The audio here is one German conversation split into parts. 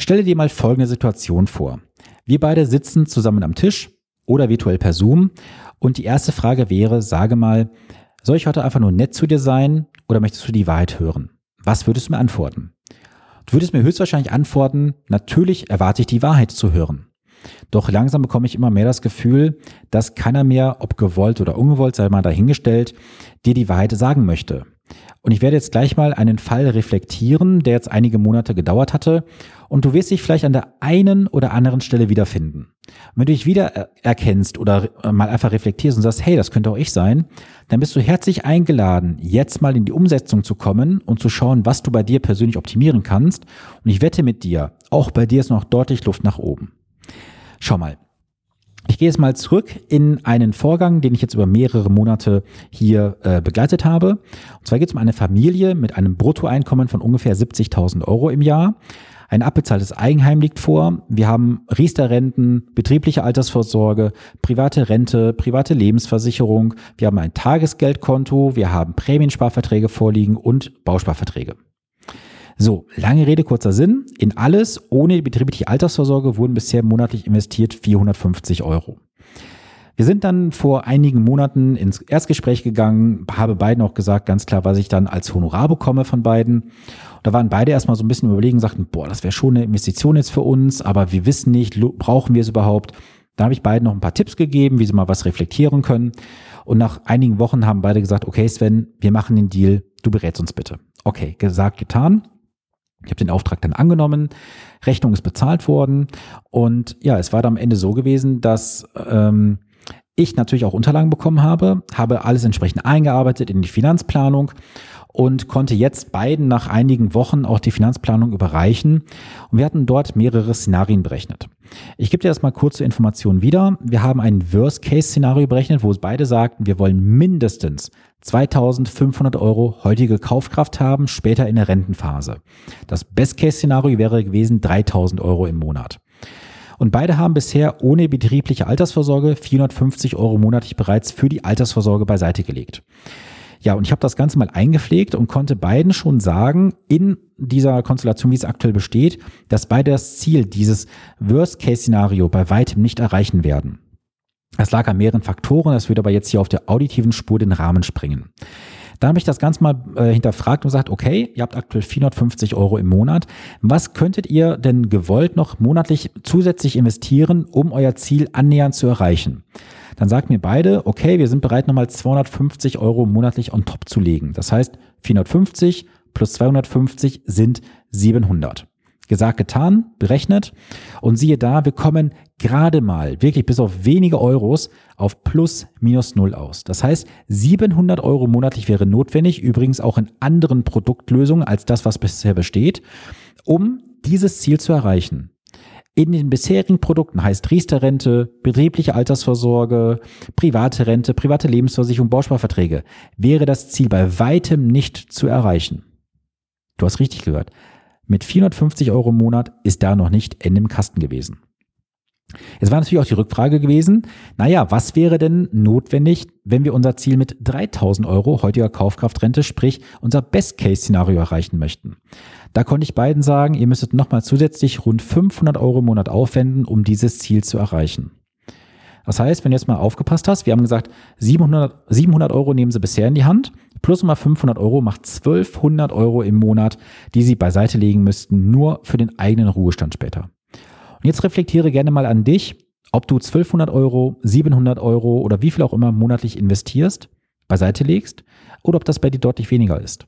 Stelle dir mal folgende Situation vor. Wir beide sitzen zusammen am Tisch oder virtuell per Zoom und die erste Frage wäre, sage mal, soll ich heute einfach nur nett zu dir sein oder möchtest du die Wahrheit hören? Was würdest du mir antworten? Du würdest mir höchstwahrscheinlich antworten, natürlich erwarte ich die Wahrheit zu hören. Doch langsam bekomme ich immer mehr das Gefühl, dass keiner mehr, ob gewollt oder ungewollt, sei mal dahingestellt, dir die Wahrheit sagen möchte. Und ich werde jetzt gleich mal einen Fall reflektieren, der jetzt einige Monate gedauert hatte. Und du wirst dich vielleicht an der einen oder anderen Stelle wiederfinden. wenn du dich wieder erkennst oder mal einfach reflektierst und sagst, hey, das könnte auch ich sein, dann bist du herzlich eingeladen, jetzt mal in die Umsetzung zu kommen und zu schauen, was du bei dir persönlich optimieren kannst. Und ich wette mit dir, auch bei dir ist noch deutlich Luft nach oben. Schau mal, ich gehe jetzt mal zurück in einen Vorgang, den ich jetzt über mehrere Monate hier äh, begleitet habe. Und zwar geht es um eine Familie mit einem Bruttoeinkommen von ungefähr 70.000 Euro im Jahr. Ein abbezahltes Eigenheim liegt vor. Wir haben Riester-Renten, betriebliche Altersvorsorge, private Rente, private Lebensversicherung. Wir haben ein Tagesgeldkonto. Wir haben Prämiensparverträge vorliegen und Bausparverträge. So, lange Rede, kurzer Sinn. In alles ohne die betriebliche Altersvorsorge wurden bisher monatlich investiert 450 Euro. Wir sind dann vor einigen Monaten ins Erstgespräch gegangen, habe beiden auch gesagt, ganz klar, was ich dann als Honorar bekomme von beiden. Da waren beide erstmal so ein bisschen überlegen, sagten, boah, das wäre schon eine Investition jetzt für uns, aber wir wissen nicht, brauchen wir es überhaupt? Da habe ich beiden noch ein paar Tipps gegeben, wie sie mal was reflektieren können. Und nach einigen Wochen haben beide gesagt, okay, Sven, wir machen den Deal, du berätst uns bitte. Okay, gesagt, getan. Ich habe den Auftrag dann angenommen, Rechnung ist bezahlt worden und ja, es war dann am Ende so gewesen, dass ähm, ich natürlich auch Unterlagen bekommen habe, habe alles entsprechend eingearbeitet in die Finanzplanung und konnte jetzt beiden nach einigen Wochen auch die Finanzplanung überreichen. Und wir hatten dort mehrere Szenarien berechnet. Ich gebe dir das mal kurz zur Information wieder. Wir haben ein Worst-Case-Szenario berechnet, wo es beide sagten, wir wollen mindestens 2500 Euro heutige Kaufkraft haben, später in der Rentenphase. Das Best-Case-Szenario wäre gewesen 3000 Euro im Monat. Und beide haben bisher ohne betriebliche Altersvorsorge 450 Euro monatlich bereits für die Altersvorsorge beiseite gelegt. Ja, und ich habe das Ganze mal eingepflegt und konnte beiden schon sagen, in dieser Konstellation, wie es aktuell besteht, dass beide das Ziel, dieses Worst-Case-Szenario bei weitem nicht erreichen werden. Das lag an mehreren Faktoren, das würde aber jetzt hier auf der auditiven Spur den Rahmen springen. Da habe ich das Ganze mal äh, hinterfragt und gesagt, okay, ihr habt aktuell 450 Euro im Monat. Was könntet ihr denn gewollt noch monatlich zusätzlich investieren, um euer Ziel annähernd zu erreichen? Dann sagt mir beide, okay, wir sind bereit, nochmal 250 Euro monatlich on top zu legen. Das heißt, 450 plus 250 sind 700. Gesagt, getan, berechnet. Und siehe da, wir kommen gerade mal, wirklich bis auf wenige Euros, auf plus minus null aus. Das heißt, 700 Euro monatlich wäre notwendig, übrigens auch in anderen Produktlösungen als das, was bisher besteht, um dieses Ziel zu erreichen. In den bisherigen Produkten heißt Riester-Rente, betriebliche Altersvorsorge, private Rente, private Lebensversicherung, Bausparverträge, wäre das Ziel bei weitem nicht zu erreichen. Du hast richtig gehört. Mit 450 Euro im Monat ist da noch nicht Ende im Kasten gewesen. Jetzt war natürlich auch die Rückfrage gewesen, naja, was wäre denn notwendig, wenn wir unser Ziel mit 3000 Euro heutiger Kaufkraftrente, sprich unser Best-Case-Szenario erreichen möchten? Da konnte ich beiden sagen, ihr müsstet nochmal zusätzlich rund 500 Euro im Monat aufwenden, um dieses Ziel zu erreichen. Das heißt, wenn du jetzt mal aufgepasst hast, wir haben gesagt, 700, 700 Euro nehmen sie bisher in die Hand Plus nochmal 500 Euro macht 1200 Euro im Monat, die Sie beiseite legen müssten, nur für den eigenen Ruhestand später. Und jetzt reflektiere gerne mal an dich, ob du 1200 Euro, 700 Euro oder wie viel auch immer monatlich investierst, beiseite legst oder ob das bei dir deutlich weniger ist.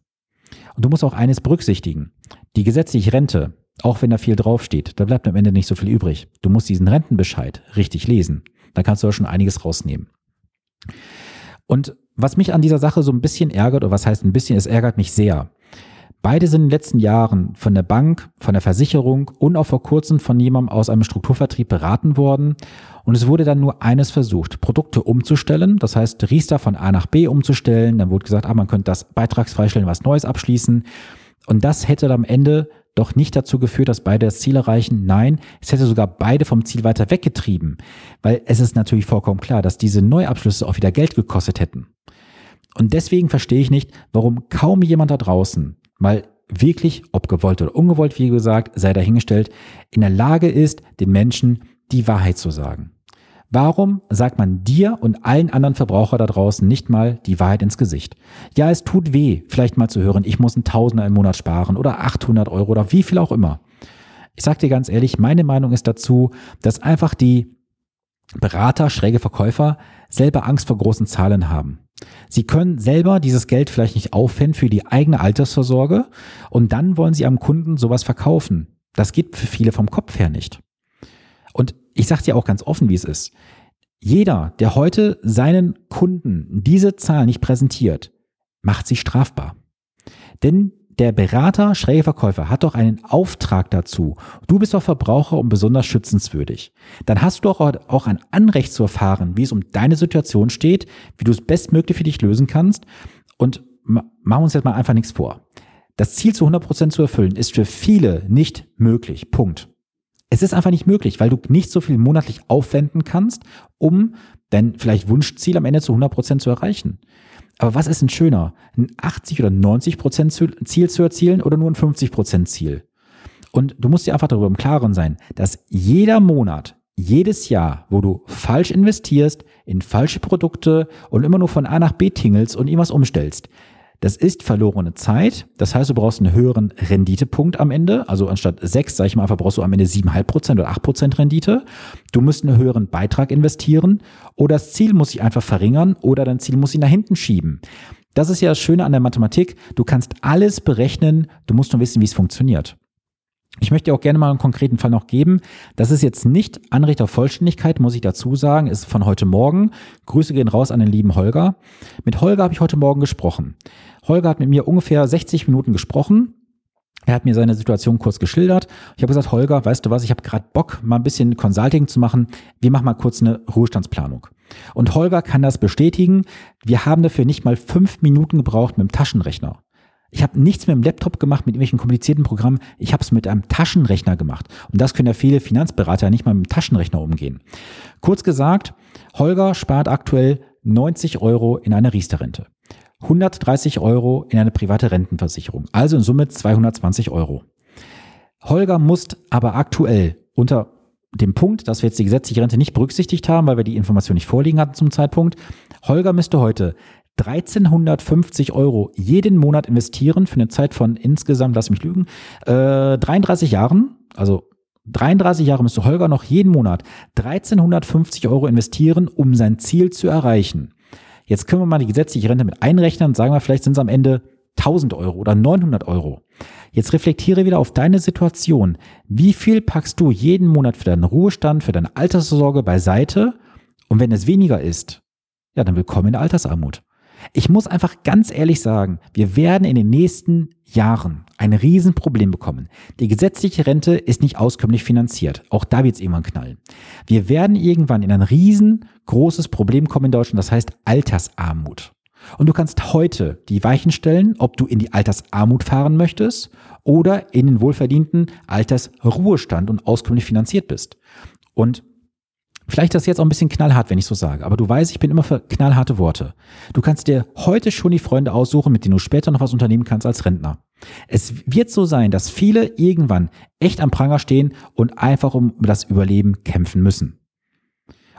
Und du musst auch eines berücksichtigen. Die gesetzliche Rente, auch wenn da viel draufsteht, da bleibt am Ende nicht so viel übrig. Du musst diesen Rentenbescheid richtig lesen. Da kannst du ja schon einiges rausnehmen. Und was mich an dieser Sache so ein bisschen ärgert, oder was heißt ein bisschen, es ärgert mich sehr. Beide sind in den letzten Jahren von der Bank, von der Versicherung und auch vor kurzem von jemandem aus einem Strukturvertrieb beraten worden. Und es wurde dann nur eines versucht, Produkte umzustellen. Das heißt, Riester von A nach B umzustellen. Dann wurde gesagt, ah, man könnte das beitragsfreistellen, was Neues abschließen. Und das hätte am Ende doch nicht dazu geführt, dass beide das Ziel erreichen. Nein, es hätte sogar beide vom Ziel weiter weggetrieben. Weil es ist natürlich vollkommen klar, dass diese Neuabschlüsse auch wieder Geld gekostet hätten. Und deswegen verstehe ich nicht, warum kaum jemand da draußen mal wirklich, ob gewollt oder ungewollt, wie gesagt, sei dahingestellt, in der Lage ist, den Menschen die Wahrheit zu sagen. Warum sagt man dir und allen anderen Verbraucher da draußen nicht mal die Wahrheit ins Gesicht? Ja, es tut weh, vielleicht mal zu hören, ich muss ein Tausender im Monat sparen oder 800 Euro oder wie viel auch immer. Ich sag dir ganz ehrlich, meine Meinung ist dazu, dass einfach die Berater, schräge Verkäufer selber Angst vor großen Zahlen haben. Sie können selber dieses Geld vielleicht nicht aufwenden für die eigene Altersvorsorge und dann wollen sie am Kunden sowas verkaufen. Das geht für viele vom Kopf her nicht. Und ich sage dir auch ganz offen, wie es ist. Jeder, der heute seinen Kunden diese Zahl nicht präsentiert, macht sie strafbar. Denn der Berater, schräge Verkäufer, hat doch einen Auftrag dazu. Du bist doch Verbraucher und besonders schützenswürdig. Dann hast du doch auch ein Anrecht zu erfahren, wie es um deine Situation steht, wie du es bestmöglich für dich lösen kannst. Und machen uns jetzt mal einfach nichts vor. Das Ziel zu 100 Prozent zu erfüllen ist für viele nicht möglich. Punkt. Es ist einfach nicht möglich, weil du nicht so viel monatlich aufwenden kannst, um dein vielleicht Wunschziel am Ende zu 100 Prozent zu erreichen. Aber was ist denn schöner? Ein 80 oder 90 Prozent Ziel zu erzielen oder nur ein 50 Prozent Ziel? Und du musst dir einfach darüber im Klaren sein, dass jeder Monat, jedes Jahr, wo du falsch investierst, in falsche Produkte und immer nur von A nach B tingelst und irgendwas umstellst, das ist verlorene Zeit. Das heißt, du brauchst einen höheren Renditepunkt am Ende. Also anstatt sechs, sag ich mal einfach, brauchst du am Ende siebeneinhalb Prozent oder acht Prozent Rendite. Du musst einen höheren Beitrag investieren oder das Ziel muss sich einfach verringern oder dein Ziel muss sich nach hinten schieben. Das ist ja das Schöne an der Mathematik. Du kannst alles berechnen. Du musst nur wissen, wie es funktioniert. Ich möchte auch gerne mal einen konkreten Fall noch geben. Das ist jetzt nicht Anrecht auf Vollständigkeit, muss ich dazu sagen, ist von heute Morgen. Grüße gehen raus an den lieben Holger. Mit Holger habe ich heute Morgen gesprochen. Holger hat mit mir ungefähr 60 Minuten gesprochen. Er hat mir seine Situation kurz geschildert. Ich habe gesagt, Holger, weißt du was, ich habe gerade Bock, mal ein bisschen Consulting zu machen. Wir machen mal kurz eine Ruhestandsplanung. Und Holger kann das bestätigen. Wir haben dafür nicht mal fünf Minuten gebraucht mit dem Taschenrechner. Ich habe nichts mit dem Laptop gemacht, mit irgendwelchen komplizierten Programmen. Ich habe es mit einem Taschenrechner gemacht. Und das können ja viele Finanzberater nicht mal mit dem Taschenrechner umgehen. Kurz gesagt, Holger spart aktuell 90 Euro in eine Riester-Rente. 130 Euro in eine private Rentenversicherung. Also in Summe 220 Euro. Holger muss aber aktuell unter dem Punkt, dass wir jetzt die gesetzliche Rente nicht berücksichtigt haben, weil wir die Information nicht vorliegen hatten zum Zeitpunkt. Holger müsste heute 1350 Euro jeden Monat investieren für eine Zeit von insgesamt, lass mich lügen, äh, 33 Jahren. Also 33 Jahre müsste Holger noch jeden Monat 1350 Euro investieren, um sein Ziel zu erreichen. Jetzt können wir mal die gesetzliche Rente mit einrechnen und sagen wir, vielleicht sind es am Ende 1000 Euro oder 900 Euro. Jetzt reflektiere wieder auf deine Situation. Wie viel packst du jeden Monat für deinen Ruhestand, für deine Alterssorge beiseite? Und wenn es weniger ist, ja, dann willkommen in der Altersarmut. Ich muss einfach ganz ehrlich sagen, wir werden in den nächsten Jahren ein Riesenproblem bekommen. Die gesetzliche Rente ist nicht auskömmlich finanziert. Auch da wird es irgendwann knallen. Wir werden irgendwann in ein riesengroßes Problem kommen in Deutschland, das heißt Altersarmut. Und du kannst heute die Weichen stellen, ob du in die Altersarmut fahren möchtest oder in den wohlverdienten Altersruhestand und auskömmlich finanziert bist. Und Vielleicht ist das jetzt auch ein bisschen knallhart, wenn ich so sage, aber du weißt, ich bin immer für knallharte Worte. Du kannst dir heute schon die Freunde aussuchen, mit denen du später noch was unternehmen kannst als Rentner. Es wird so sein, dass viele irgendwann echt am Pranger stehen und einfach um das Überleben kämpfen müssen.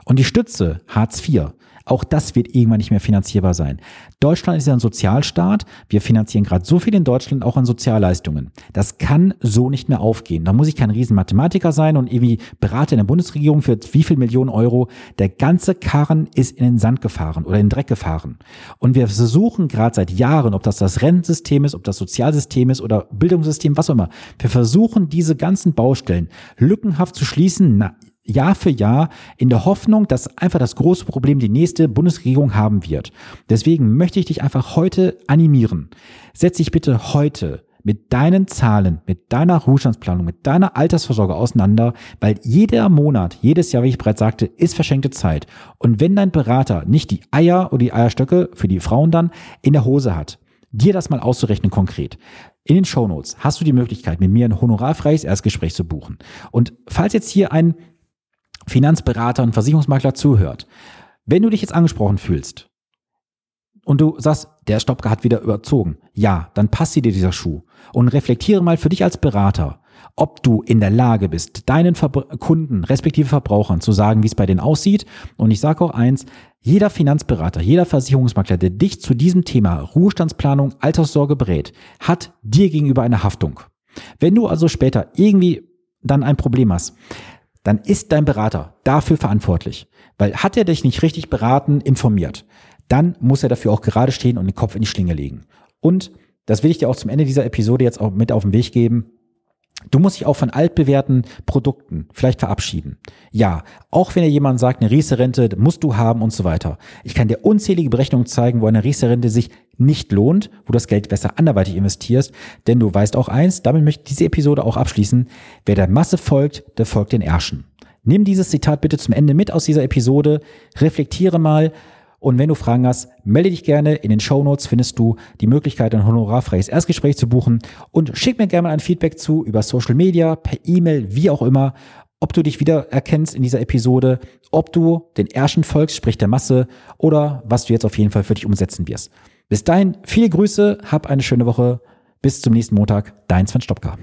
Und die Stütze Hartz IV auch das wird irgendwann nicht mehr finanzierbar sein. Deutschland ist ja ein Sozialstaat. Wir finanzieren gerade so viel in Deutschland auch an Sozialleistungen. Das kann so nicht mehr aufgehen. Da muss ich kein Riesenmathematiker sein und irgendwie Berater in der Bundesregierung für wie viel Millionen Euro. Der ganze Karren ist in den Sand gefahren oder in den Dreck gefahren. Und wir versuchen gerade seit Jahren, ob das das Rentensystem ist, ob das Sozialsystem ist oder Bildungssystem, was auch immer. Wir versuchen diese ganzen Baustellen lückenhaft zu schließen. Na, Jahr für Jahr in der Hoffnung, dass einfach das große Problem die nächste Bundesregierung haben wird. Deswegen möchte ich dich einfach heute animieren. Setz dich bitte heute mit deinen Zahlen, mit deiner Ruhestandsplanung, mit deiner Altersvorsorge auseinander, weil jeder Monat, jedes Jahr, wie ich bereits sagte, ist verschenkte Zeit. Und wenn dein Berater nicht die Eier oder die Eierstöcke für die Frauen dann in der Hose hat, dir das mal auszurechnen konkret. In den Shownotes hast du die Möglichkeit, mit mir ein honorarfreies Erstgespräch zu buchen. Und falls jetzt hier ein Finanzberater und Versicherungsmakler zuhört, wenn du dich jetzt angesprochen fühlst, und du sagst, der Stopka hat wieder überzogen. Ja, dann passt dir dieser Schuh und reflektiere mal für dich als Berater, ob du in der Lage bist, deinen Ver Kunden, respektive Verbrauchern zu sagen, wie es bei denen aussieht. Und ich sage auch eins, jeder Finanzberater, jeder Versicherungsmakler, der dich zu diesem Thema Ruhestandsplanung, Alterssorge berät, hat dir gegenüber eine Haftung. Wenn du also später irgendwie dann ein Problem hast, dann ist dein Berater dafür verantwortlich. Weil hat er dich nicht richtig beraten, informiert, dann muss er dafür auch gerade stehen und den Kopf in die Schlinge legen. Und das will ich dir auch zum Ende dieser Episode jetzt auch mit auf den Weg geben. Du musst dich auch von altbewährten Produkten vielleicht verabschieden. Ja, auch wenn dir jemand sagt, eine Riester-Rente musst du haben und so weiter. Ich kann dir unzählige Berechnungen zeigen, wo eine Riester-Rente sich nicht lohnt, wo du das Geld besser anderweitig investierst. Denn du weißt auch eins, damit möchte ich diese Episode auch abschließen. Wer der Masse folgt, der folgt den Ärschen. Nimm dieses Zitat bitte zum Ende mit aus dieser Episode, reflektiere mal und wenn du Fragen hast, melde dich gerne. In den Show Notes findest du die Möglichkeit, ein honorarfreies Erstgespräch zu buchen und schick mir gerne mal ein Feedback zu über Social Media, per E-Mail, wie auch immer, ob du dich wieder erkennst in dieser Episode, ob du den Ärschen folgst, sprich der Masse, oder was du jetzt auf jeden Fall für dich umsetzen wirst. Bis dahin, viele Grüße, hab eine schöne Woche. Bis zum nächsten Montag, dein Sven Stopka.